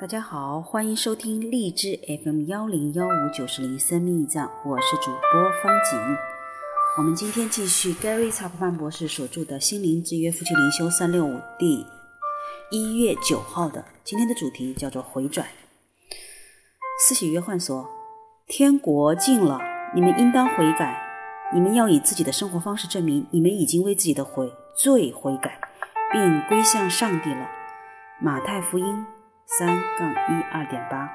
大家好，欢迎收听荔枝 FM 幺零幺五九十零生命驿站，我是主播方景。我们今天继续 Gary 查普曼博士所著的《心灵之约夫妻灵修三六五》第一月九号的，今天的主题叫做回转。司洗约翰说：“天国近了，你们应当悔改。你们要以自己的生活方式证明你们已经为自己的悔罪悔改，并归向上帝了。”马太福音三杠一二点八，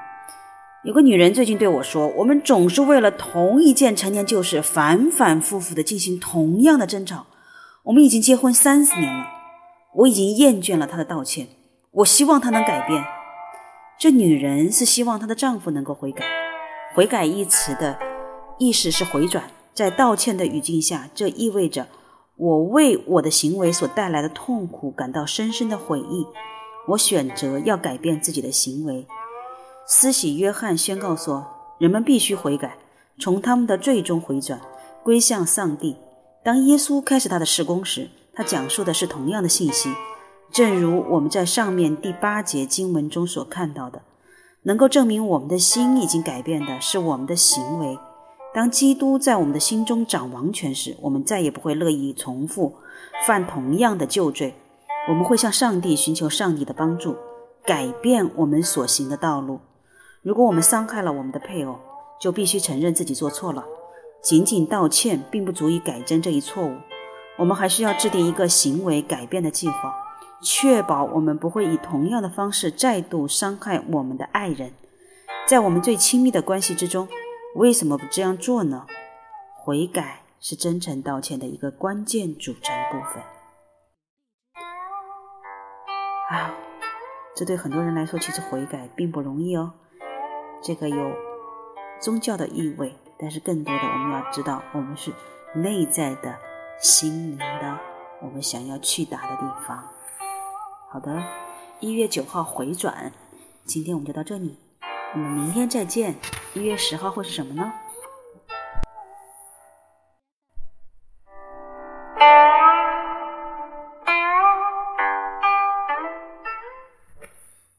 有个女人最近对我说：“我们总是为了同一件陈年旧事，反反复复的进行同样的争吵。我们已经结婚三十年了，我已经厌倦了她的道歉。我希望她能改变。”这女人是希望她的丈夫能够悔改。悔改一词的意思是回转，在道歉的语境下，这意味着我为我的行为所带来的痛苦感到深深的悔意。我选择要改变自己的行为。施洗约翰宣告说：“人们必须悔改，从他们的最终回转，归向上帝。”当耶稣开始他的施工时，他讲述的是同样的信息。正如我们在上面第八节经文中所看到的，能够证明我们的心已经改变的是我们的行为。当基督在我们的心中掌王权时，我们再也不会乐意重复犯同样的旧罪。我们会向上帝寻求上帝的帮助，改变我们所行的道路。如果我们伤害了我们的配偶，就必须承认自己做错了。仅仅道歉并不足以改正这一错误，我们还需要制定一个行为改变的计划，确保我们不会以同样的方式再度伤害我们的爱人。在我们最亲密的关系之中，为什么不这样做呢？悔改是真诚道歉的一个关键组成部分。啊，这对很多人来说，其实悔改并不容易哦。这个有宗教的意味，但是更多的我们要知道，我们是内在的心灵的，我们想要去达的地方。好的，一月九号回转，今天我们就到这里，我们明天再见。一月十号会是什么呢？